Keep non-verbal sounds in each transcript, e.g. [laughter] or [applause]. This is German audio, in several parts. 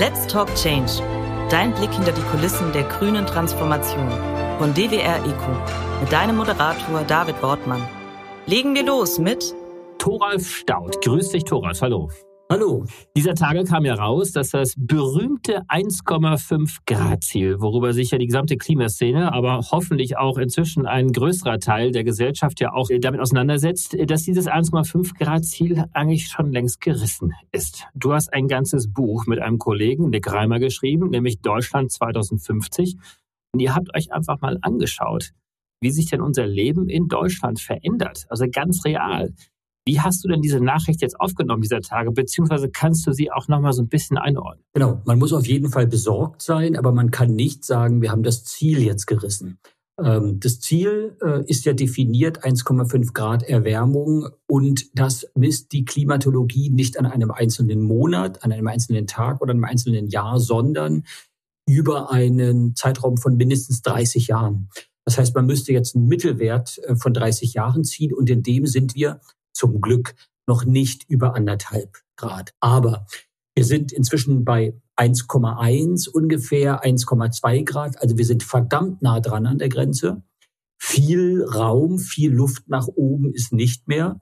Let's Talk Change. Dein Blick hinter die Kulissen der grünen Transformation von DWR ECO mit deinem Moderator David Wortmann. Legen wir los mit Thoralf Staud. Grüß dich, Thoralf. Hallo. Hallo. Dieser Tage kam ja raus, dass das berühmte 1,5 Grad Ziel, worüber sich ja die gesamte Klimaszene, aber hoffentlich auch inzwischen ein größerer Teil der Gesellschaft ja auch damit auseinandersetzt, dass dieses 1,5 Grad Ziel eigentlich schon längst gerissen ist. Du hast ein ganzes Buch mit einem Kollegen, Nick Reimer, geschrieben, nämlich Deutschland 2050. Und ihr habt euch einfach mal angeschaut, wie sich denn unser Leben in Deutschland verändert. Also ganz real. Wie hast du denn diese Nachricht jetzt aufgenommen dieser Tage, beziehungsweise kannst du sie auch nochmal so ein bisschen einordnen? Genau, man muss auf jeden Fall besorgt sein, aber man kann nicht sagen, wir haben das Ziel jetzt gerissen. Ähm, das Ziel äh, ist ja definiert 1,5 Grad Erwärmung und das misst die Klimatologie nicht an einem einzelnen Monat, an einem einzelnen Tag oder einem einzelnen Jahr, sondern über einen Zeitraum von mindestens 30 Jahren. Das heißt, man müsste jetzt einen Mittelwert äh, von 30 Jahren ziehen und in dem sind wir zum Glück noch nicht über anderthalb Grad. Aber wir sind inzwischen bei 1,1 ungefähr, 1,2 Grad. Also wir sind verdammt nah dran an der Grenze. Viel Raum, viel Luft nach oben ist nicht mehr.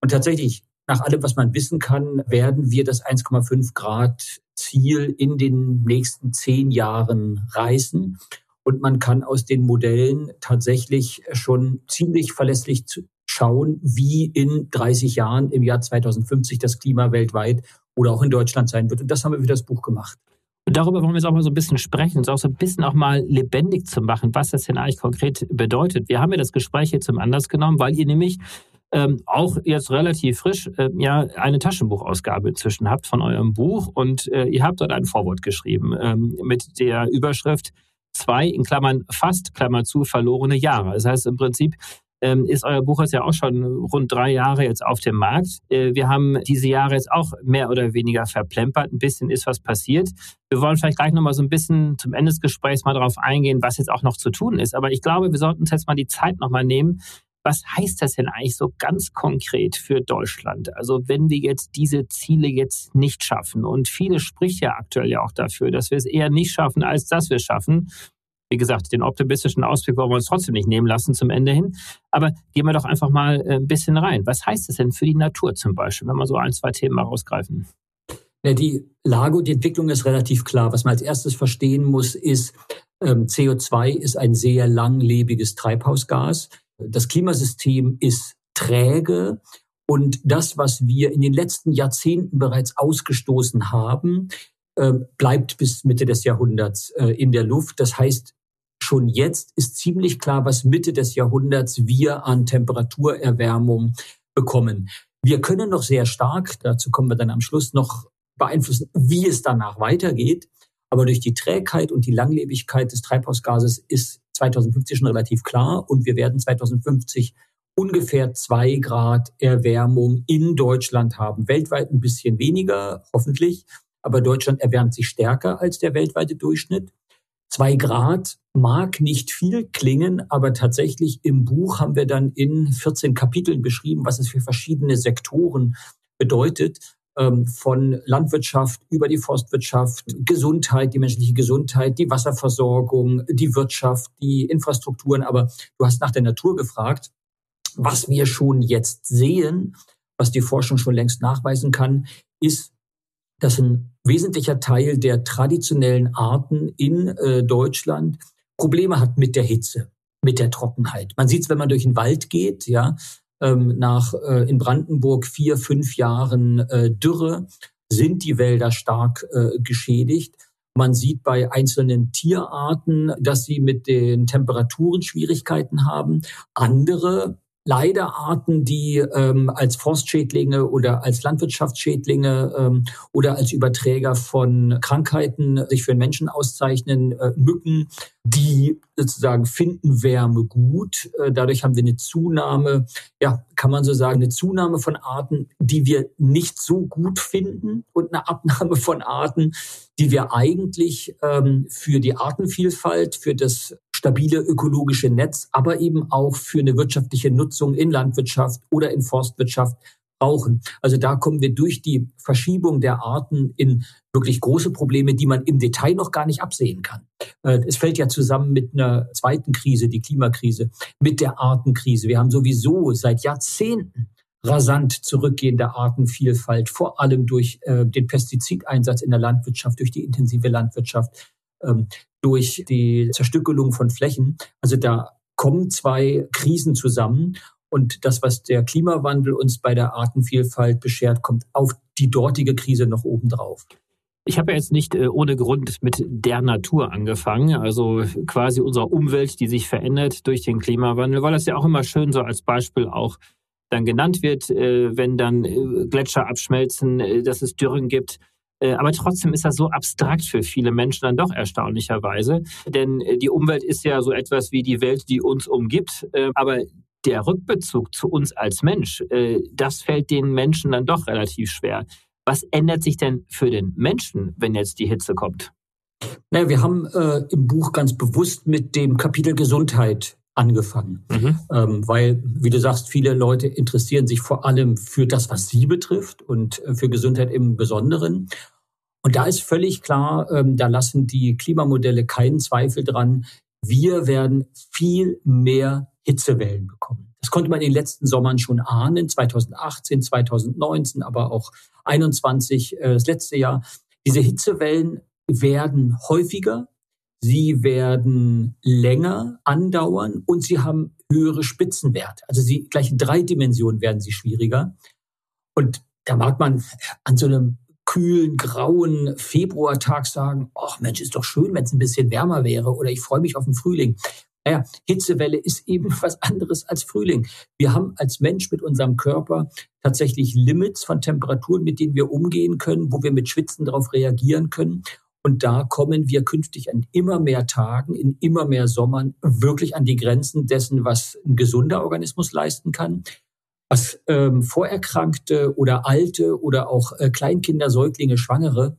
Und tatsächlich, nach allem, was man wissen kann, werden wir das 1,5 Grad Ziel in den nächsten zehn Jahren reißen. Und man kann aus den Modellen tatsächlich schon ziemlich verlässlich schauen, wie in 30 Jahren im Jahr 2050 das Klima weltweit oder auch in Deutschland sein wird. Und das haben wir für das Buch gemacht. Und darüber wollen wir jetzt auch mal so ein bisschen sprechen, uns auch so ein bisschen auch mal lebendig zu machen, was das denn eigentlich konkret bedeutet. Wir haben ja das Gespräch hier zum Anlass genommen, weil ihr nämlich ähm, auch jetzt relativ frisch äh, ja eine Taschenbuchausgabe inzwischen habt von eurem Buch und äh, ihr habt dort ein Vorwort geschrieben ähm, mit der Überschrift zwei in Klammern fast Klammer zu verlorene Jahre. Das heißt im Prinzip ist euer Buch jetzt ja auch schon rund drei Jahre jetzt auf dem Markt. Äh, wir haben diese Jahre jetzt auch mehr oder weniger verplempert. Ein bisschen ist was passiert. Wir wollen vielleicht gleich nochmal so ein bisschen zum Ende des Gesprächs mal darauf eingehen, was jetzt auch noch zu tun ist. Aber ich glaube, wir sollten uns jetzt mal die Zeit nochmal nehmen. Was heißt das denn eigentlich so ganz konkret für Deutschland? Also wenn wir jetzt diese Ziele jetzt nicht schaffen und viele spricht ja aktuell ja auch dafür, dass wir es eher nicht schaffen, als dass wir es schaffen. Wie gesagt, den optimistischen Ausblick wollen wir uns trotzdem nicht nehmen lassen zum Ende hin. Aber gehen wir doch einfach mal äh, ein bisschen rein. Was heißt das denn für die Natur zum Beispiel, wenn wir so ein, zwei Themen mal rausgreifen? Ja, die Lage und die Entwicklung ist relativ klar. Was man als erstes verstehen muss, ist, ähm, CO2 ist ein sehr langlebiges Treibhausgas. Das Klimasystem ist träge und das, was wir in den letzten Jahrzehnten bereits ausgestoßen haben, äh, bleibt bis Mitte des Jahrhunderts äh, in der Luft. Das heißt, schon jetzt ist ziemlich klar, was Mitte des Jahrhunderts wir an Temperaturerwärmung bekommen. Wir können noch sehr stark, dazu kommen wir dann am Schluss, noch beeinflussen, wie es danach weitergeht. Aber durch die Trägheit und die Langlebigkeit des Treibhausgases ist 2050 schon relativ klar und wir werden 2050 ungefähr zwei Grad Erwärmung in Deutschland haben. Weltweit ein bisschen weniger, hoffentlich. Aber Deutschland erwärmt sich stärker als der weltweite Durchschnitt. Zwei Grad mag nicht viel klingen, aber tatsächlich im Buch haben wir dann in 14 Kapiteln beschrieben, was es für verschiedene Sektoren bedeutet ähm, von Landwirtschaft über die Forstwirtschaft, Gesundheit, die menschliche Gesundheit, die Wasserversorgung, die Wirtschaft, die Infrastrukturen. Aber du hast nach der Natur gefragt. Was wir schon jetzt sehen, was die Forschung schon längst nachweisen kann, ist, dass ein wesentlicher Teil der traditionellen Arten in äh, Deutschland Probleme hat mit der Hitze, mit der Trockenheit. Man sieht es, wenn man durch den Wald geht, ja, ähm, nach äh, in Brandenburg vier, fünf Jahren äh, Dürre sind die Wälder stark äh, geschädigt. Man sieht bei einzelnen Tierarten, dass sie mit den Temperaturen Schwierigkeiten haben. Andere leider Arten, die ähm, als Forstschädlinge oder als Landwirtschaftsschädlinge ähm, oder als Überträger von Krankheiten sich für Menschen auszeichnen, äh, Mücken, die sozusagen finden Wärme gut. Äh, dadurch haben wir eine Zunahme, ja, kann man so sagen, eine Zunahme von Arten, die wir nicht so gut finden und eine Abnahme von Arten, die wir eigentlich ähm, für die Artenvielfalt, für das stabile ökologische Netz, aber eben auch für eine wirtschaftliche Nutzung in Landwirtschaft oder in Forstwirtschaft brauchen. Also da kommen wir durch die Verschiebung der Arten in wirklich große Probleme, die man im Detail noch gar nicht absehen kann. Äh, es fällt ja zusammen mit einer zweiten Krise, die Klimakrise, mit der Artenkrise. Wir haben sowieso seit Jahrzehnten rasant zurückgehende Artenvielfalt, vor allem durch äh, den Pestizideinsatz in der Landwirtschaft, durch die intensive Landwirtschaft, ähm, durch die Zerstückelung von Flächen. Also da kommen zwei Krisen zusammen und das, was der Klimawandel uns bei der Artenvielfalt beschert, kommt auf die dortige Krise noch obendrauf. Ich habe ja jetzt nicht äh, ohne Grund mit der Natur angefangen, also quasi unserer Umwelt, die sich verändert durch den Klimawandel, weil das ja auch immer schön so als Beispiel auch dann genannt wird, äh, wenn dann äh, Gletscher abschmelzen, dass es Dürren gibt. Aber trotzdem ist das so abstrakt für viele Menschen dann doch erstaunlicherweise. Denn die Umwelt ist ja so etwas wie die Welt, die uns umgibt. Aber der Rückbezug zu uns als Mensch, das fällt den Menschen dann doch relativ schwer. Was ändert sich denn für den Menschen, wenn jetzt die Hitze kommt? Naja, wir haben äh, im Buch ganz bewusst mit dem Kapitel Gesundheit angefangen, mhm. ähm, weil, wie du sagst, viele Leute interessieren sich vor allem für das, was sie betrifft und äh, für Gesundheit im Besonderen. Und da ist völlig klar, ähm, da lassen die Klimamodelle keinen Zweifel dran, wir werden viel mehr Hitzewellen bekommen. Das konnte man in den letzten Sommern schon ahnen, 2018, 2019, aber auch 21, äh, das letzte Jahr. Diese Hitzewellen werden häufiger, sie werden länger andauern und sie haben höhere Spitzenwerte. Also sie gleich in drei Dimensionen werden sie schwieriger. Und da mag man an so einem kühlen, grauen Februartag sagen, ach Mensch, ist doch schön, wenn es ein bisschen wärmer wäre oder ich freue mich auf den Frühling. Naja, Hitzewelle ist eben was anderes als Frühling. Wir haben als Mensch mit unserem Körper tatsächlich Limits von Temperaturen, mit denen wir umgehen können, wo wir mit Schwitzen darauf reagieren können. Und da kommen wir künftig an immer mehr Tagen, in immer mehr Sommern wirklich an die Grenzen dessen, was ein gesunder Organismus leisten kann. Was ähm, Vorerkrankte oder Alte oder auch äh, Kleinkinder, Säuglinge, Schwangere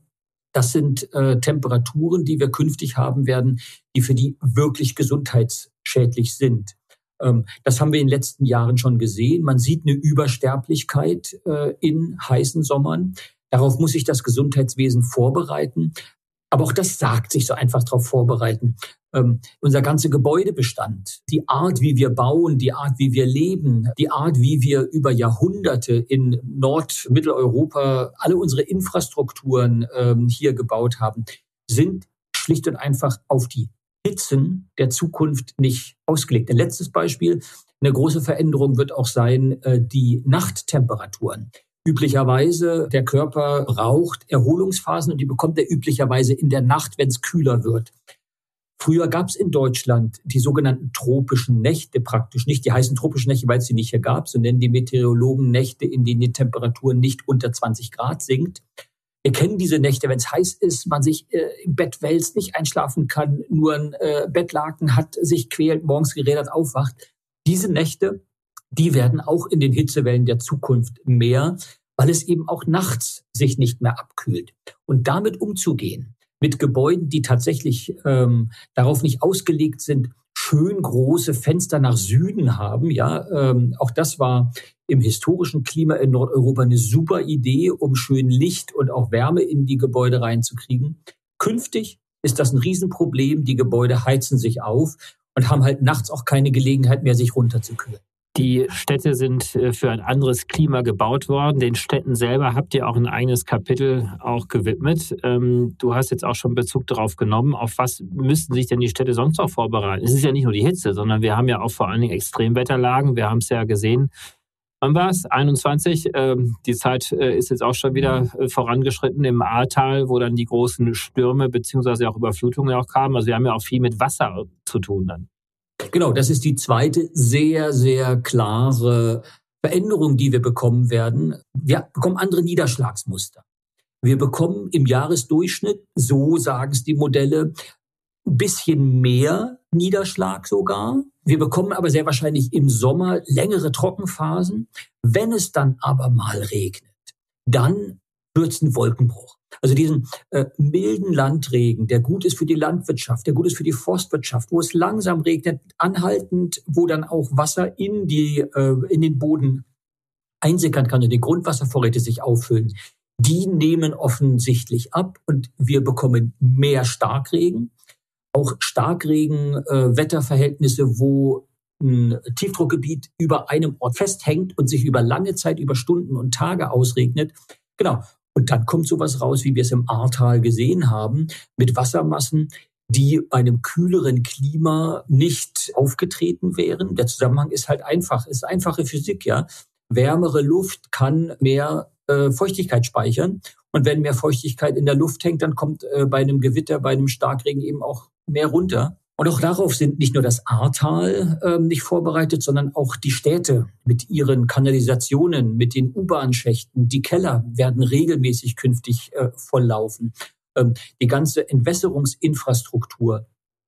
das sind äh, Temperaturen, die wir künftig haben werden, die für die wirklich gesundheitsschädlich sind. Ähm, das haben wir in den letzten Jahren schon gesehen. Man sieht eine Übersterblichkeit äh, in heißen Sommern. Darauf muss sich das Gesundheitswesen vorbereiten. Aber auch das sagt sich so einfach darauf vorbereiten. Ähm, unser ganzer Gebäudebestand, die Art, wie wir bauen, die Art, wie wir leben, die Art, wie wir über Jahrhunderte in Nord-Mitteleuropa alle unsere Infrastrukturen ähm, hier gebaut haben, sind schlicht und einfach auf die Hitzen der Zukunft nicht ausgelegt. Ein letztes Beispiel, eine große Veränderung wird auch sein, äh, die Nachttemperaturen. Üblicherweise, der Körper braucht Erholungsphasen und die bekommt er üblicherweise in der Nacht, wenn es kühler wird. Früher gab es in Deutschland die sogenannten tropischen Nächte praktisch nicht. Die heißen tropischen Nächte, weil es sie nicht hier gab, so nennen die Meteorologen Nächte, in denen die Temperatur nicht unter 20 Grad sinkt. Wir kennen diese Nächte, wenn es heiß ist, man sich äh, im Bett wälzt, nicht einschlafen kann, nur ein äh, Bettlaken hat, sich quält, morgens gerädert aufwacht. Diese Nächte, die werden auch in den Hitzewellen der Zukunft mehr weil es eben auch nachts sich nicht mehr abkühlt. Und damit umzugehen, mit Gebäuden, die tatsächlich ähm, darauf nicht ausgelegt sind, schön große Fenster nach Süden haben. Ja, ähm, auch das war im historischen Klima in Nordeuropa eine super Idee, um schön Licht und auch Wärme in die Gebäude reinzukriegen. Künftig ist das ein Riesenproblem. Die Gebäude heizen sich auf und haben halt nachts auch keine Gelegenheit mehr, sich runterzukühlen. Die Städte sind äh, für ein anderes Klima gebaut worden. Den Städten selber habt ihr auch ein eigenes Kapitel auch gewidmet. Ähm, du hast jetzt auch schon Bezug darauf genommen. Auf was müssten sich denn die Städte sonst noch vorbereiten? Es ist ja nicht nur die Hitze, sondern wir haben ja auch vor allen Dingen Extremwetterlagen. Wir haben es ja gesehen. Wann war es? 21. Ähm, die Zeit äh, ist jetzt auch schon wieder äh, vorangeschritten im Ahrtal, wo dann die großen Stürme beziehungsweise auch Überflutungen auch kamen. Also wir haben ja auch viel mit Wasser zu tun dann. Genau, das ist die zweite sehr, sehr klare Veränderung, die wir bekommen werden. Wir bekommen andere Niederschlagsmuster. Wir bekommen im Jahresdurchschnitt, so sagen es die Modelle, ein bisschen mehr Niederschlag sogar. Wir bekommen aber sehr wahrscheinlich im Sommer längere Trockenphasen. Wenn es dann aber mal regnet, dann wird es ein Wolkenbruch. Also diesen äh, milden Landregen, der gut ist für die Landwirtschaft, der gut ist für die Forstwirtschaft, wo es langsam regnet, anhaltend, wo dann auch Wasser in die äh, in den Boden einsickern kann und die Grundwasservorräte sich auffüllen, die nehmen offensichtlich ab und wir bekommen mehr Starkregen. Auch Starkregen-Wetterverhältnisse, äh, wo ein Tiefdruckgebiet über einem Ort festhängt und sich über lange Zeit, über Stunden und Tage ausregnet. Genau. Und dann kommt sowas raus, wie wir es im Ahrtal gesehen haben, mit Wassermassen, die bei einem kühleren Klima nicht aufgetreten wären. Der Zusammenhang ist halt einfach, ist einfache Physik, ja. Wärmere Luft kann mehr äh, Feuchtigkeit speichern. Und wenn mehr Feuchtigkeit in der Luft hängt, dann kommt äh, bei einem Gewitter, bei einem Starkregen eben auch mehr runter. Und auch darauf sind nicht nur das Ahrtal äh, nicht vorbereitet, sondern auch die Städte mit ihren Kanalisationen, mit den U-Bahn-Schächten. Die Keller werden regelmäßig künftig äh, volllaufen. Ähm, die ganze Entwässerungsinfrastruktur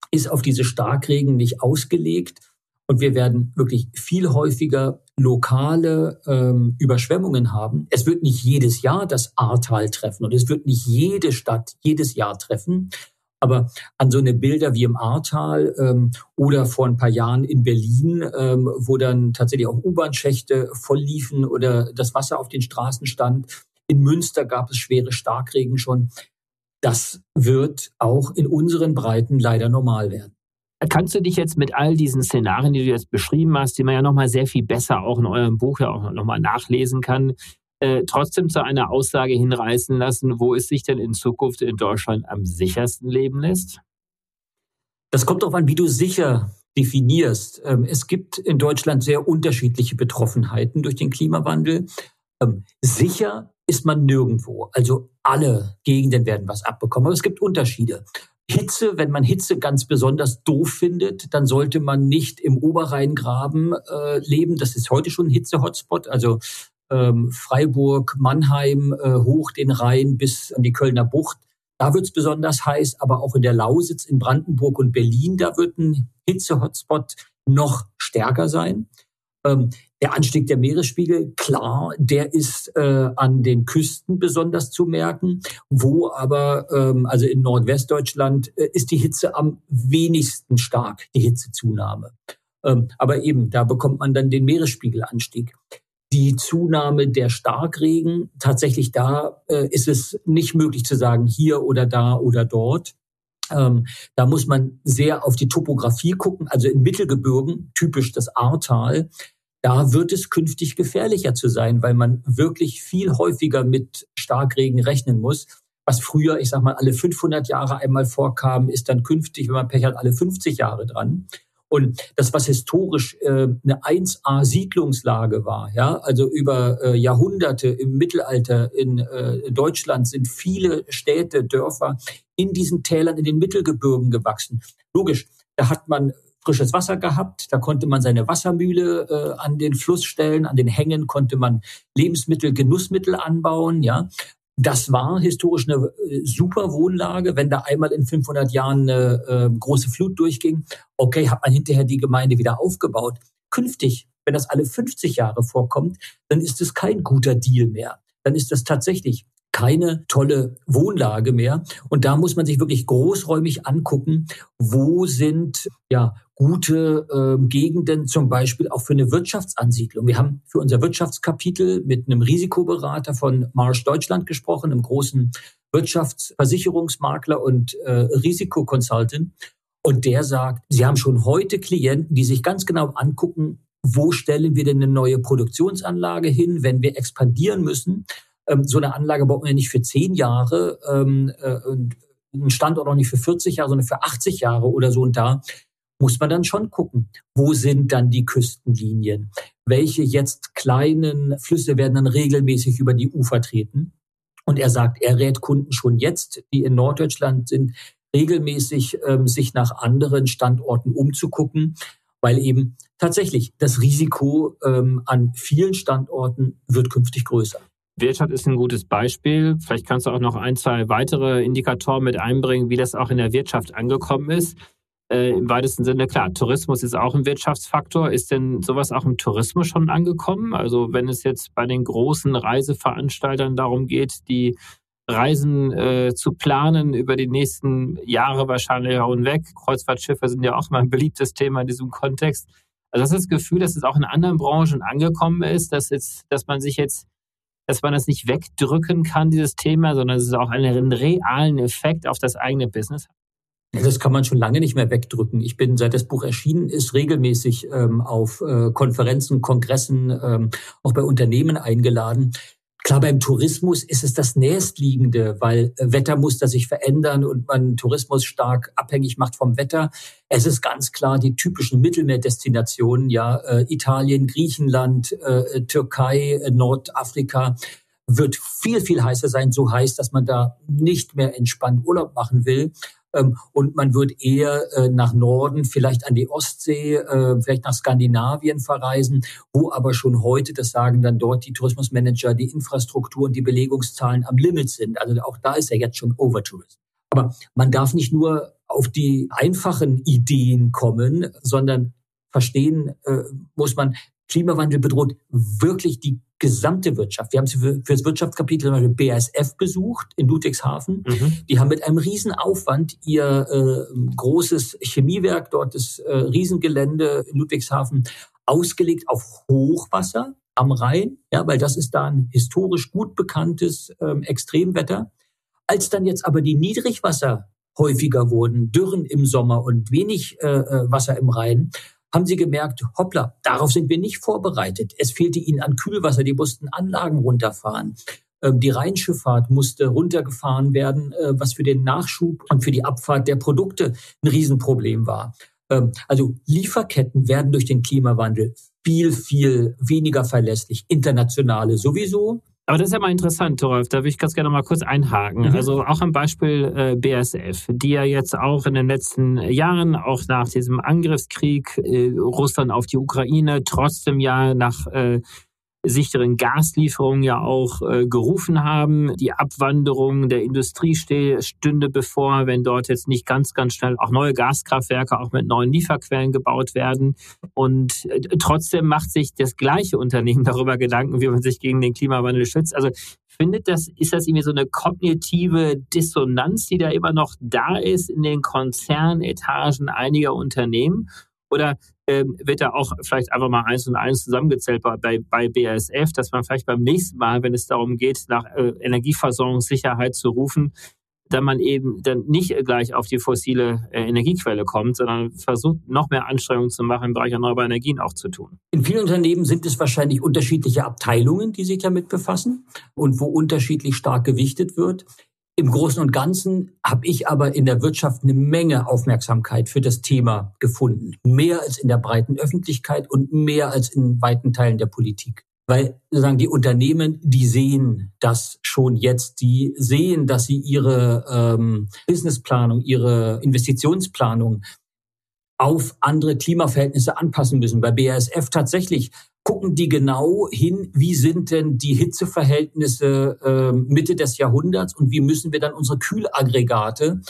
ist auf diese Starkregen nicht ausgelegt. Und wir werden wirklich viel häufiger lokale ähm, Überschwemmungen haben. Es wird nicht jedes Jahr das Ahrtal treffen und es wird nicht jede Stadt jedes Jahr treffen. Aber an so eine Bilder wie im Ahrtal ähm, oder vor ein paar Jahren in Berlin, ähm, wo dann tatsächlich auch U-Bahn-Schächte voll liefen oder das Wasser auf den Straßen stand. In Münster gab es schwere Starkregen schon. Das wird auch in unseren Breiten leider normal werden. Kannst du dich jetzt mit all diesen Szenarien, die du jetzt beschrieben hast, die man ja nochmal sehr viel besser auch in eurem Buch ja auch nochmal nachlesen kann, äh, trotzdem zu einer Aussage hinreißen lassen, wo es sich denn in Zukunft in Deutschland am sichersten leben lässt? Das kommt darauf an, wie du sicher definierst. Ähm, es gibt in Deutschland sehr unterschiedliche Betroffenheiten durch den Klimawandel. Ähm, sicher ist man nirgendwo. Also alle Gegenden werden was abbekommen. Aber es gibt Unterschiede. Hitze, wenn man Hitze ganz besonders doof findet, dann sollte man nicht im Oberrheingraben äh, leben. Das ist heute schon ein Hitze-Hotspot. Also ähm, Freiburg, Mannheim, äh, hoch den Rhein bis an die Kölner Bucht. Da wird es besonders heiß, aber auch in der Lausitz, in Brandenburg und Berlin, da wird ein Hitze-Hotspot noch stärker sein. Ähm, der Anstieg der Meeresspiegel, klar, der ist äh, an den Küsten besonders zu merken, wo aber, ähm, also in Nordwestdeutschland, äh, ist die Hitze am wenigsten stark, die Hitzezunahme. Ähm, aber eben, da bekommt man dann den Meeresspiegelanstieg. Die Zunahme der Starkregen, tatsächlich da äh, ist es nicht möglich zu sagen, hier oder da oder dort. Ähm, da muss man sehr auf die Topografie gucken. Also in Mittelgebirgen, typisch das Ahrtal, da wird es künftig gefährlicher zu sein, weil man wirklich viel häufiger mit Starkregen rechnen muss. Was früher, ich sag mal, alle 500 Jahre einmal vorkam, ist dann künftig, wenn man Pech hat, alle 50 Jahre dran. Und das, was historisch äh, eine 1A-Siedlungslage war, ja, also über äh, Jahrhunderte im Mittelalter in äh, Deutschland sind viele Städte, Dörfer in diesen Tälern, in den Mittelgebirgen gewachsen. Logisch, da hat man frisches Wasser gehabt. Da konnte man seine Wassermühle äh, an den Fluss stellen. An den Hängen konnte man Lebensmittel, Genussmittel anbauen. Ja, das war historisch eine äh, super Wohnlage. Wenn da einmal in 500 Jahren eine äh, große Flut durchging, okay, hat man hinterher die Gemeinde wieder aufgebaut. Künftig, wenn das alle 50 Jahre vorkommt, dann ist es kein guter Deal mehr. Dann ist das tatsächlich keine tolle Wohnlage mehr. Und da muss man sich wirklich großräumig angucken, wo sind ja gute äh, Gegenden zum Beispiel auch für eine Wirtschaftsansiedlung. Wir haben für unser Wirtschaftskapitel mit einem Risikoberater von Marsh Deutschland gesprochen, einem großen Wirtschaftsversicherungsmakler und äh, Risikokonsultant. Und der sagt, sie haben schon heute Klienten, die sich ganz genau angucken, wo stellen wir denn eine neue Produktionsanlage hin, wenn wir expandieren müssen ähm, so eine Anlage baut man ja nicht für zehn Jahre, ähm, äh, einen Standort auch nicht für 40 Jahre, sondern für 80 Jahre oder so. Und da muss man dann schon gucken, wo sind dann die Küstenlinien? Welche jetzt kleinen Flüsse werden dann regelmäßig über die Ufer treten? Und er sagt, er rät Kunden schon jetzt, die in Norddeutschland sind, regelmäßig ähm, sich nach anderen Standorten umzugucken, weil eben tatsächlich das Risiko ähm, an vielen Standorten wird künftig größer. Wirtschaft ist ein gutes Beispiel. Vielleicht kannst du auch noch ein, zwei weitere Indikatoren mit einbringen, wie das auch in der Wirtschaft angekommen ist. Äh, Im weitesten Sinne, klar, Tourismus ist auch ein Wirtschaftsfaktor. Ist denn sowas auch im Tourismus schon angekommen? Also wenn es jetzt bei den großen Reiseveranstaltern darum geht, die Reisen äh, zu planen über die nächsten Jahre wahrscheinlich auch hinweg. Kreuzfahrtschiffe sind ja auch mal ein beliebtes Thema in diesem Kontext. Also das ist das Gefühl, dass es auch in anderen Branchen angekommen ist, dass, jetzt, dass man sich jetzt, dass man das nicht wegdrücken kann, dieses Thema, sondern es auch einen realen Effekt auf das eigene Business hat. Das kann man schon lange nicht mehr wegdrücken. Ich bin, seit das Buch erschienen ist, regelmäßig ähm, auf äh, Konferenzen, Kongressen, ähm, auch bei Unternehmen eingeladen. Klar, beim Tourismus ist es das nächstliegende, weil äh, Wettermuster sich verändern und man Tourismus stark abhängig macht vom Wetter. Es ist ganz klar die typischen Mittelmeerdestinationen, ja, äh, Italien, Griechenland, äh, Türkei, Nordafrika wird viel, viel heißer sein, so heiß, dass man da nicht mehr entspannt Urlaub machen will. Ähm, und man wird eher äh, nach Norden, vielleicht an die Ostsee, äh, vielleicht nach Skandinavien verreisen, wo aber schon heute, das sagen dann dort die Tourismusmanager, die Infrastruktur und die Belegungszahlen am Limit sind. Also auch da ist ja jetzt schon Overtourism. Aber man darf nicht nur auf die einfachen Ideen kommen, sondern verstehen äh, muss man, Klimawandel bedroht wirklich die gesamte Wirtschaft. Wir haben sie für, für das Wirtschaftskapitel zum Beispiel BASF besucht in Ludwigshafen. Mhm. Die haben mit einem Riesenaufwand ihr äh, großes Chemiewerk, dort das äh, Riesengelände in Ludwigshafen, ausgelegt auf Hochwasser am Rhein, ja, weil das ist da ein historisch gut bekanntes ähm, Extremwetter. Als dann jetzt aber die Niedrigwasser häufiger wurden, Dürren im Sommer und wenig äh, äh Wasser im Rhein, haben sie gemerkt, hoppla, darauf sind wir nicht vorbereitet. Es fehlte ihnen an Kühlwasser, die mussten Anlagen runterfahren. Ähm, die Rheinschifffahrt musste runtergefahren werden, äh, was für den Nachschub und für die Abfahrt der Produkte ein Riesenproblem war. Ähm, also Lieferketten werden durch den Klimawandel viel, viel weniger verlässlich. Internationale sowieso, aber das ist ja mal interessant, Torolf. Da würde ich ganz gerne mal kurz einhaken. Mhm. Also auch am Beispiel äh, BSF, die ja jetzt auch in den letzten Jahren, auch nach diesem Angriffskrieg äh, Russland auf die Ukraine, trotzdem ja nach äh, sicheren Gaslieferungen ja auch äh, gerufen haben. Die Abwanderung der Industrie stünde bevor, wenn dort jetzt nicht ganz, ganz schnell auch neue Gaskraftwerke auch mit neuen Lieferquellen gebaut werden. Und äh, trotzdem macht sich das gleiche Unternehmen [laughs] darüber Gedanken, wie man sich gegen den Klimawandel schützt. Also findet das, ist das irgendwie so eine kognitive Dissonanz, die da immer noch da ist in den Konzernetagen einiger Unternehmen? Oder ähm, wird da auch vielleicht einfach mal eins und eins zusammengezählt bei, bei BASF, dass man vielleicht beim nächsten Mal, wenn es darum geht, nach äh, Energieversorgungssicherheit zu rufen, dann man eben dann nicht gleich auf die fossile äh, Energiequelle kommt, sondern versucht, noch mehr Anstrengungen zu machen, im Bereich erneuerbarer Energien auch zu tun. In vielen Unternehmen sind es wahrscheinlich unterschiedliche Abteilungen, die sich damit befassen und wo unterschiedlich stark gewichtet wird. Im Großen und Ganzen habe ich aber in der Wirtschaft eine Menge Aufmerksamkeit für das Thema gefunden. Mehr als in der breiten Öffentlichkeit und mehr als in weiten Teilen der Politik. Weil sozusagen die Unternehmen, die sehen das schon jetzt, die sehen, dass sie ihre ähm, Businessplanung, ihre Investitionsplanung auf andere Klimaverhältnisse anpassen müssen. Bei BASF tatsächlich gucken die genau hin, wie sind denn die Hitzeverhältnisse äh, Mitte des Jahrhunderts und wie müssen wir dann unsere Kühlaggregate,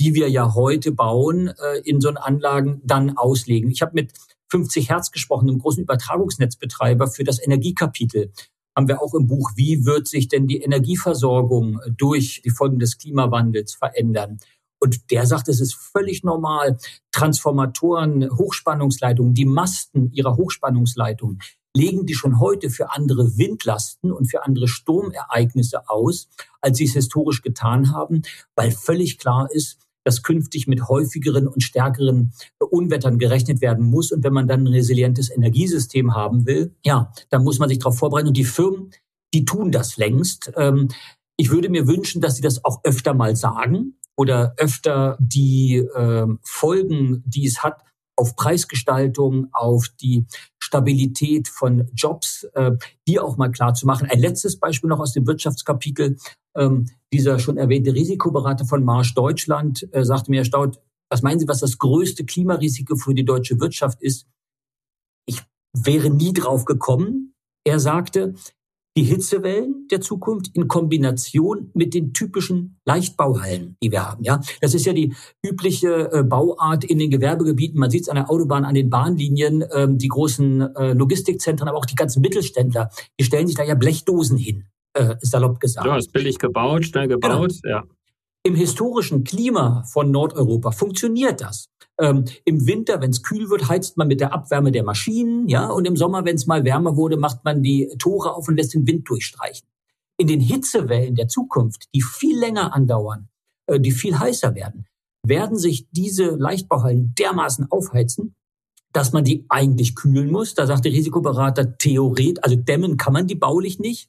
die wir ja heute bauen, äh, in so Anlagen dann auslegen. Ich habe mit 50 Hertz gesprochen, einem großen Übertragungsnetzbetreiber für das Energiekapitel. Haben wir auch im Buch, wie wird sich denn die Energieversorgung durch die Folgen des Klimawandels verändern? Und der sagt, es ist völlig normal. Transformatoren, Hochspannungsleitungen, die Masten ihrer Hochspannungsleitungen legen die schon heute für andere Windlasten und für andere Sturmereignisse aus, als sie es historisch getan haben, weil völlig klar ist, dass künftig mit häufigeren und stärkeren Unwettern gerechnet werden muss. Und wenn man dann ein resilientes Energiesystem haben will, ja, dann muss man sich darauf vorbereiten. Und die Firmen, die tun das längst. Ähm, ich würde mir wünschen, dass sie das auch öfter mal sagen oder öfter die äh, Folgen, die es hat, auf Preisgestaltung, auf die Stabilität von Jobs, äh, die auch mal klar zu machen. Ein letztes Beispiel noch aus dem Wirtschaftskapitel. Ähm, dieser schon erwähnte Risikoberater von Marsch Deutschland äh, sagte mir, Herr Staud, was meinen Sie, was das größte Klimarisiko für die deutsche Wirtschaft ist? Ich wäre nie drauf gekommen. Er sagte, die Hitzewellen der Zukunft in Kombination mit den typischen Leichtbauhallen, die wir haben. Ja, das ist ja die übliche äh, Bauart in den Gewerbegebieten. Man sieht es an der Autobahn, an den Bahnlinien, ähm, die großen äh, Logistikzentren, aber auch die ganzen Mittelständler. Die stellen sich da ja Blechdosen hin, äh, salopp gesagt. Ja, ist billig gebaut, schnell gebaut, genau. ja. Im historischen Klima von Nordeuropa funktioniert das. Ähm, Im Winter, wenn es kühl wird, heizt man mit der Abwärme der Maschinen, ja, und im Sommer, wenn es mal wärmer wurde, macht man die Tore auf und lässt den Wind durchstreichen. In den Hitzewellen der Zukunft, die viel länger andauern, äh, die viel heißer werden, werden sich diese Leichtbauhallen dermaßen aufheizen, dass man die eigentlich kühlen muss. Da sagt der Risikoberater theoretisch, also dämmen kann man die baulich nicht.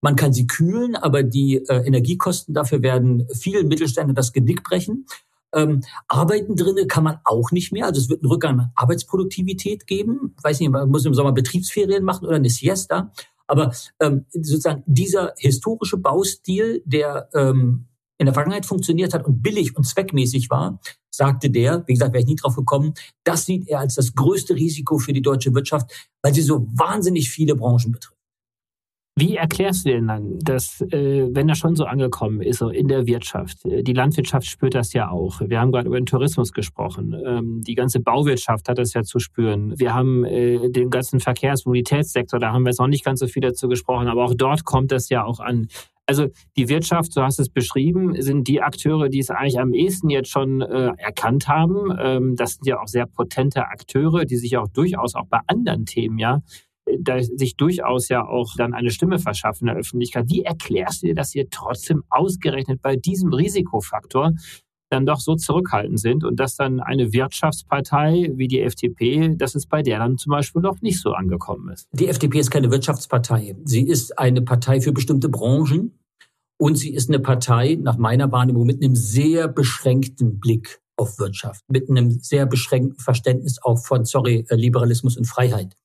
Man kann sie kühlen, aber die äh, Energiekosten dafür werden vielen Mittelständlern das Genick brechen. Ähm, arbeiten drinnen kann man auch nicht mehr. Also es wird einen Rückgang an Arbeitsproduktivität geben. Weiß nicht, man muss im Sommer Betriebsferien machen oder eine Siesta. Aber ähm, sozusagen dieser historische Baustil, der ähm, in der Vergangenheit funktioniert hat und billig und zweckmäßig war, sagte der, wie gesagt, wäre ich nie drauf gekommen, das sieht er als das größte Risiko für die deutsche Wirtschaft, weil sie so wahnsinnig viele Branchen betrifft. Wie erklärst du denn dann, dass, äh, wenn das schon so angekommen ist, in der Wirtschaft, äh, die Landwirtschaft spürt das ja auch. Wir haben gerade über den Tourismus gesprochen. Ähm, die ganze Bauwirtschaft hat das ja zu spüren. Wir haben äh, den ganzen Verkehrs- Mobilitätssektor, da haben wir jetzt noch nicht ganz so viel dazu gesprochen, aber auch dort kommt das ja auch an. Also die Wirtschaft, so hast du es beschrieben, sind die Akteure, die es eigentlich am ehesten jetzt schon erkannt haben. Ähm, das sind ja auch sehr potente Akteure, die sich auch durchaus auch bei anderen Themen ja da sich durchaus ja auch dann eine Stimme verschaffen in der Öffentlichkeit. Wie erklärst du dir, dass ihr trotzdem ausgerechnet bei diesem Risikofaktor dann doch so zurückhaltend sind und dass dann eine Wirtschaftspartei wie die FDP, dass es bei der dann zum Beispiel noch nicht so angekommen ist? Die FDP ist keine Wirtschaftspartei. Sie ist eine Partei für bestimmte Branchen und sie ist eine Partei, nach meiner Wahrnehmung, mit einem sehr beschränkten Blick auf Wirtschaft, mit einem sehr beschränkten Verständnis auch von, sorry, Liberalismus und Freiheit.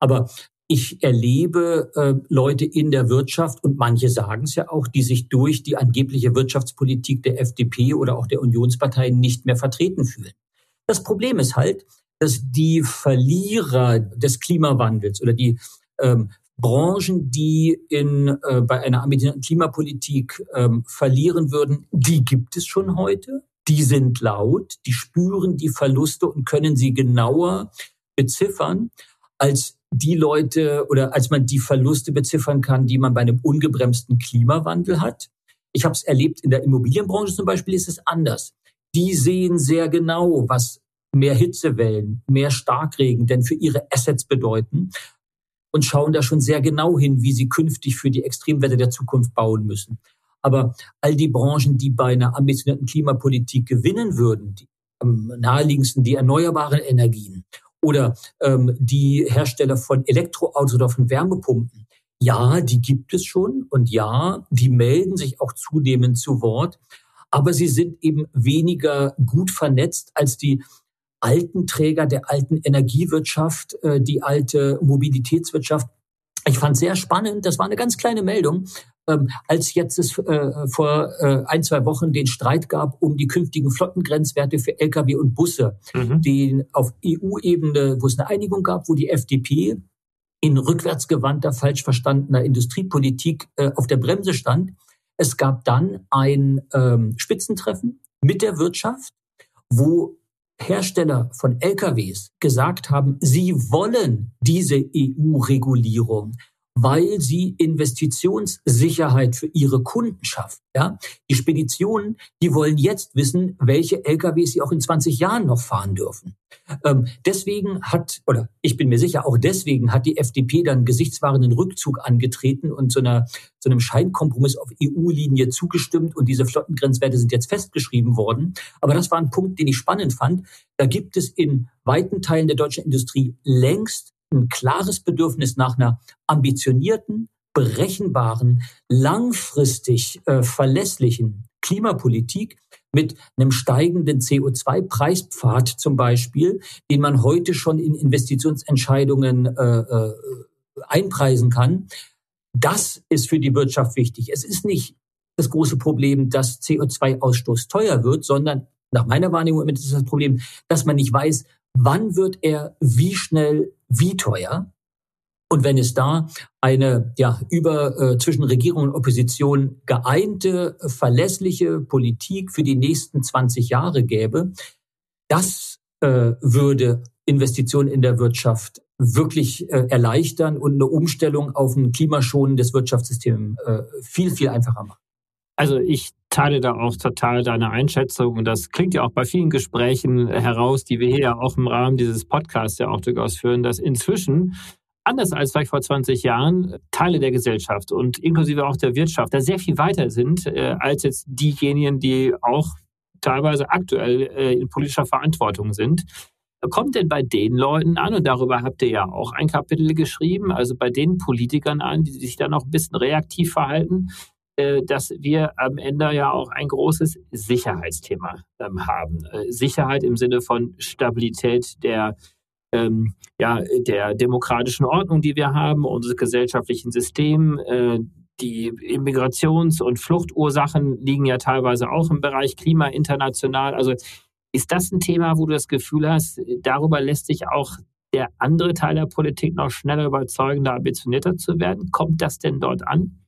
Aber ich erlebe äh, Leute in der Wirtschaft und manche sagen es ja auch, die sich durch die angebliche Wirtschaftspolitik der FDP oder auch der Unionsparteien nicht mehr vertreten fühlen. Das Problem ist halt, dass die Verlierer des Klimawandels oder die ähm, Branchen, die in, äh, bei einer ambitionierten Klimapolitik ähm, verlieren würden, die gibt es schon heute. Die sind laut, die spüren die Verluste und können sie genauer beziffern als die Leute oder als man die Verluste beziffern kann, die man bei einem ungebremsten Klimawandel hat. Ich habe es erlebt, in der Immobilienbranche zum Beispiel ist es anders. Die sehen sehr genau, was mehr Hitzewellen, mehr Starkregen denn für ihre Assets bedeuten und schauen da schon sehr genau hin, wie sie künftig für die Extremwetter der Zukunft bauen müssen. Aber all die Branchen, die bei einer ambitionierten Klimapolitik gewinnen würden, die am naheliegendsten die erneuerbaren Energien oder ähm, die Hersteller von Elektroautos oder von Wärmepumpen. Ja, die gibt es schon und ja, die melden sich auch zunehmend zu Wort, aber sie sind eben weniger gut vernetzt als die alten Träger der alten Energiewirtschaft, äh, die alte Mobilitätswirtschaft. Ich fand sehr spannend, das war eine ganz kleine Meldung, ähm, als jetzt es äh, vor äh, ein, zwei Wochen den Streit gab um die künftigen Flottengrenzwerte für Lkw und Busse, mhm. den auf EU-Ebene, wo es eine Einigung gab, wo die FDP in rückwärtsgewandter, falsch verstandener Industriepolitik äh, auf der Bremse stand. Es gab dann ein ähm, Spitzentreffen mit der Wirtschaft, wo Hersteller von LKWs gesagt haben, sie wollen diese EU-Regulierung weil sie Investitionssicherheit für ihre Kunden schaffen. Ja? Die Speditionen, die wollen jetzt wissen, welche LKWs sie auch in 20 Jahren noch fahren dürfen. Ähm, deswegen hat, oder ich bin mir sicher, auch deswegen hat die FDP dann gesichtswahrenden Rückzug angetreten und zu, einer, zu einem Scheinkompromiss auf EU-Linie zugestimmt und diese Flottengrenzwerte sind jetzt festgeschrieben worden. Aber das war ein Punkt, den ich spannend fand. Da gibt es in weiten Teilen der deutschen Industrie längst ein klares Bedürfnis nach einer ambitionierten, berechenbaren, langfristig äh, verlässlichen Klimapolitik mit einem steigenden CO2-Preispfad zum Beispiel, den man heute schon in Investitionsentscheidungen äh, äh, einpreisen kann. Das ist für die Wirtschaft wichtig. Es ist nicht das große Problem, dass CO2-Ausstoß teuer wird, sondern nach meiner Wahrnehmung ist das Problem, dass man nicht weiß, wann wird er wie schnell wie teuer. Und wenn es da eine ja über äh, zwischen Regierung und Opposition geeinte, verlässliche Politik für die nächsten 20 Jahre gäbe, das äh, würde Investitionen in der Wirtschaft wirklich äh, erleichtern und eine Umstellung auf ein klimaschonendes Wirtschaftssystem äh, viel, viel einfacher machen. Also ich teile da auch total deine Einschätzung. Und das klingt ja auch bei vielen Gesprächen heraus, die wir hier ja auch im Rahmen dieses Podcasts ja auch durchaus führen, dass inzwischen anders als vielleicht vor 20 Jahren Teile der Gesellschaft und inklusive auch der Wirtschaft da sehr viel weiter sind äh, als jetzt diejenigen, die auch teilweise aktuell äh, in politischer Verantwortung sind. Kommt denn bei den Leuten an, und darüber habt ihr ja auch ein Kapitel geschrieben, also bei den Politikern an, die sich da noch ein bisschen reaktiv verhalten, dass wir am Ende ja auch ein großes Sicherheitsthema ähm, haben. Äh, Sicherheit im Sinne von Stabilität der ähm, ja, der demokratischen Ordnung, die wir haben, unseres gesellschaftlichen Systems. Äh, die Immigrations- und Fluchtursachen liegen ja teilweise auch im Bereich Klima international. Also ist das ein Thema, wo du das Gefühl hast, darüber lässt sich auch der andere Teil der Politik noch schneller überzeugender, ambitionierter zu werden? Kommt das denn dort an?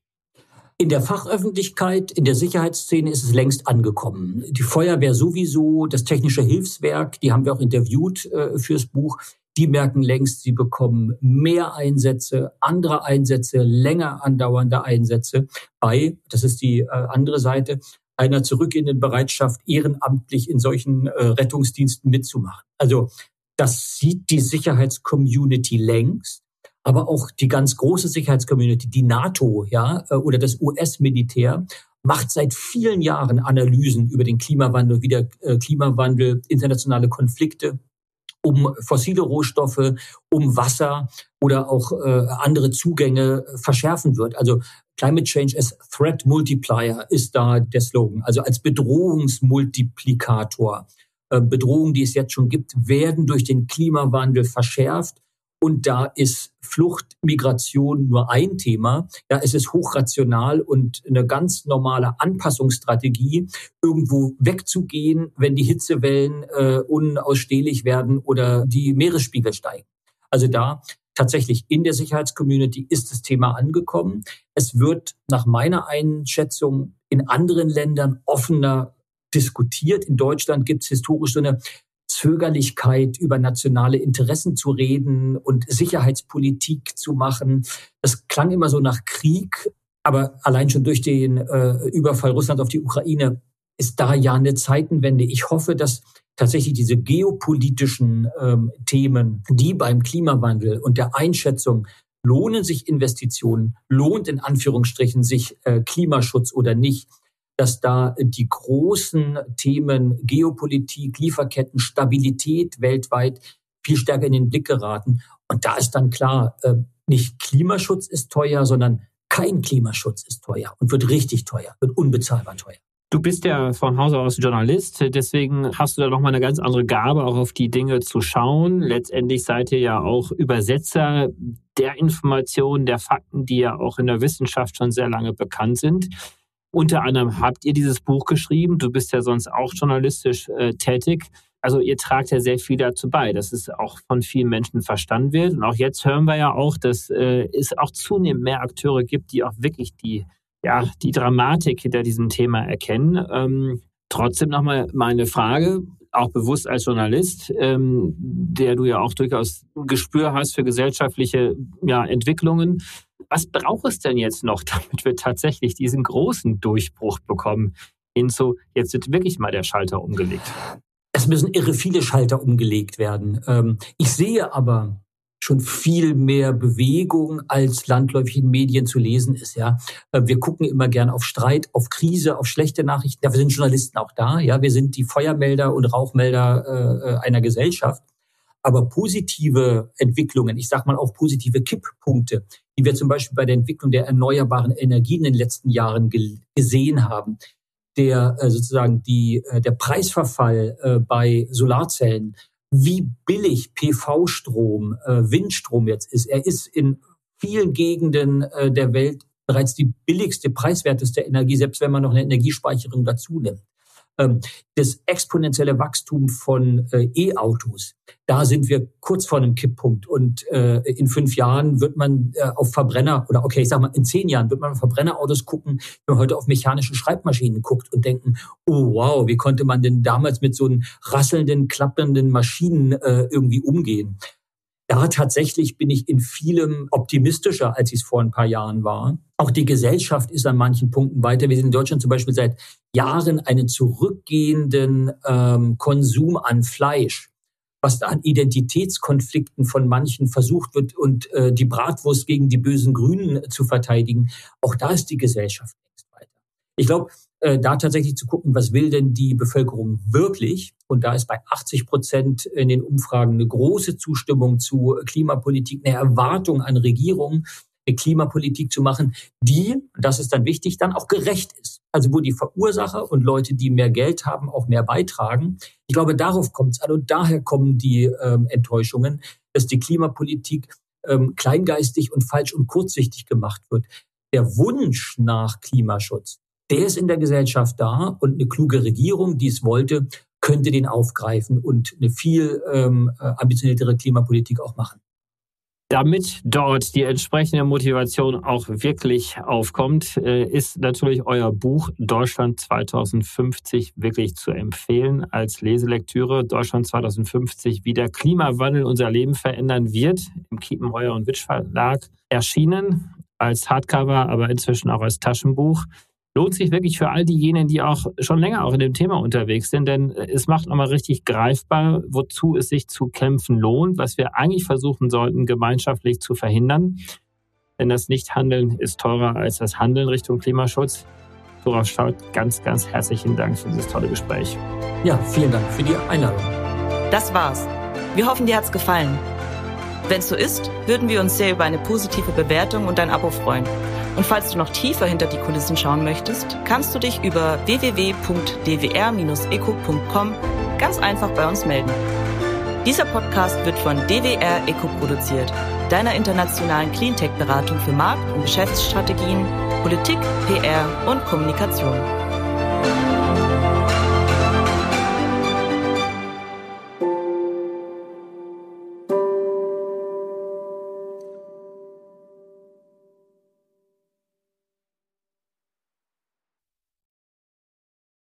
In der Fachöffentlichkeit, in der Sicherheitsszene ist es längst angekommen. Die Feuerwehr sowieso, das technische Hilfswerk, die haben wir auch interviewt äh, fürs Buch, die merken längst, sie bekommen mehr Einsätze, andere Einsätze, länger andauernde Einsätze bei, das ist die äh, andere Seite, einer zurückgehenden Bereitschaft, ehrenamtlich in solchen äh, Rettungsdiensten mitzumachen. Also das sieht die Sicherheitscommunity längst aber auch die ganz große Sicherheitscommunity, die NATO, ja, äh, oder das US-Militär macht seit vielen Jahren Analysen über den Klimawandel, wie der äh, Klimawandel internationale Konflikte um fossile Rohstoffe, um Wasser oder auch äh, andere Zugänge verschärfen wird. Also Climate Change as Threat Multiplier ist da der Slogan. Also als Bedrohungsmultiplikator. Äh, Bedrohungen, die es jetzt schon gibt, werden durch den Klimawandel verschärft. Und da ist Flucht, Migration nur ein Thema. Da ist es hochrational und eine ganz normale Anpassungsstrategie, irgendwo wegzugehen, wenn die Hitzewellen äh, unausstehlich werden oder die Meeresspiegel steigen. Also da tatsächlich in der Sicherheitscommunity ist das Thema angekommen. Es wird nach meiner Einschätzung in anderen Ländern offener diskutiert. In Deutschland gibt es historisch so eine Zögerlichkeit, über nationale Interessen zu reden und Sicherheitspolitik zu machen. Das klang immer so nach Krieg, aber allein schon durch den äh, Überfall Russlands auf die Ukraine ist da ja eine Zeitenwende. Ich hoffe, dass tatsächlich diese geopolitischen ähm, Themen, die beim Klimawandel und der Einschätzung lohnen sich Investitionen, lohnt in Anführungsstrichen sich äh, Klimaschutz oder nicht, dass da die großen Themen Geopolitik, Lieferketten, Stabilität weltweit viel stärker in den Blick geraten. Und da ist dann klar, äh, nicht Klimaschutz ist teuer, sondern kein Klimaschutz ist teuer und wird richtig teuer, wird unbezahlbar teuer. Du bist ja von Hause aus Journalist, deswegen hast du da nochmal eine ganz andere Gabe, auch auf die Dinge zu schauen. Letztendlich seid ihr ja auch Übersetzer der Informationen, der Fakten, die ja auch in der Wissenschaft schon sehr lange bekannt sind. Unter anderem habt ihr dieses Buch geschrieben. Du bist ja sonst auch journalistisch äh, tätig. Also ihr tragt ja sehr viel dazu bei, dass es auch von vielen Menschen verstanden wird. Und auch jetzt hören wir ja auch, dass äh, es auch zunehmend mehr Akteure gibt, die auch wirklich die, ja, die Dramatik hinter diesem Thema erkennen. Ähm, trotzdem nochmal meine Frage, auch bewusst als Journalist, ähm, der du ja auch durchaus ein Gespür hast für gesellschaftliche ja, Entwicklungen. Was braucht es denn jetzt noch, [laughs] damit wir tatsächlich diesen großen Durchbruch bekommen? Hinzu, jetzt wird wirklich mal der Schalter umgelegt. Es müssen irre viele Schalter umgelegt werden. Ähm, ich sehe aber schon viel mehr Bewegung als landläufig in Medien zu lesen ist. Ja, äh, wir gucken immer gern auf Streit, auf Krise, auf schlechte Nachrichten. Wir sind Journalisten auch da. Ja, wir sind die Feuermelder und Rauchmelder äh, äh einer Gesellschaft. Aber positive Entwicklungen, ich sage mal auch positive Kipppunkte, die wir zum Beispiel bei der Entwicklung der erneuerbaren Energien in den letzten Jahren ge gesehen haben, der äh, sozusagen die, äh, der Preisverfall äh, bei Solarzellen, wie billig PV-Strom, äh, Windstrom jetzt ist. Er ist in vielen Gegenden äh, der Welt bereits die billigste, preiswerteste Energie, selbst wenn man noch eine Energiespeicherung dazu nimmt das exponentielle Wachstum von äh, E-Autos, da sind wir kurz vor einem Kipppunkt. Und äh, in fünf Jahren wird man äh, auf Verbrenner, oder okay, ich sag mal, in zehn Jahren wird man auf Verbrennerautos gucken, wenn man heute auf mechanische Schreibmaschinen guckt und denken, oh wow, wie konnte man denn damals mit so einen rasselnden, klappernden Maschinen irgendwie umgehen? Da tatsächlich bin ich in vielem optimistischer, als ich es vor ein paar Jahren war. Auch die Gesellschaft ist an manchen Punkten weiter. Wir sind in Deutschland zum Beispiel seit Jahren einen zurückgehenden ähm, Konsum an Fleisch was da an Identitätskonflikten von manchen versucht wird und äh, die Bratwurst gegen die bösen Grünen zu verteidigen. Auch da ist die Gesellschaft längst weiter. Ich glaube, äh, da tatsächlich zu gucken, was will denn die Bevölkerung wirklich? Und da ist bei 80 Prozent in den Umfragen eine große Zustimmung zu Klimapolitik, eine Erwartung an Regierungen, eine Klimapolitik zu machen, die, das ist dann wichtig, dann auch gerecht ist. Also wo die Verursacher und Leute, die mehr Geld haben, auch mehr beitragen. Ich glaube, darauf kommt es an und daher kommen die ähm, Enttäuschungen, dass die Klimapolitik ähm, kleingeistig und falsch und kurzsichtig gemacht wird. Der Wunsch nach Klimaschutz, der ist in der Gesellschaft da und eine kluge Regierung, die es wollte, könnte den aufgreifen und eine viel ähm, äh, ambitioniertere Klimapolitik auch machen damit dort die entsprechende Motivation auch wirklich aufkommt, äh, ist natürlich euer Buch Deutschland 2050 wirklich zu empfehlen als Leselektüre. Deutschland 2050, wie der Klimawandel unser Leben verändern wird, im Kiepenheuer und Witsch Verlag erschienen als Hardcover, aber inzwischen auch als Taschenbuch lohnt sich wirklich für all diejenigen, die auch schon länger auch in dem Thema unterwegs sind, denn äh, es macht nochmal richtig greifbar, wozu es sich zu kämpfen lohnt, was wir eigentlich versuchen sollten, gemeinschaftlich zu verhindern. Denn das Nichthandeln ist teurer als das Handeln Richtung Klimaschutz. Worauf schaut, ganz, ganz herzlichen Dank für dieses tolle Gespräch. Ja, vielen Dank für die Einladung. Das war's. Wir hoffen, dir hat's gefallen. Wenn es so ist, würden wir uns sehr über eine positive Bewertung und ein Abo freuen. Und falls du noch tiefer hinter die Kulissen schauen möchtest, kannst du dich über www.dwr-eco.com ganz einfach bei uns melden. Dieser Podcast wird von DWR Eco produziert, deiner internationalen Cleantech-Beratung für Markt- und Geschäftsstrategien, Politik, PR und Kommunikation.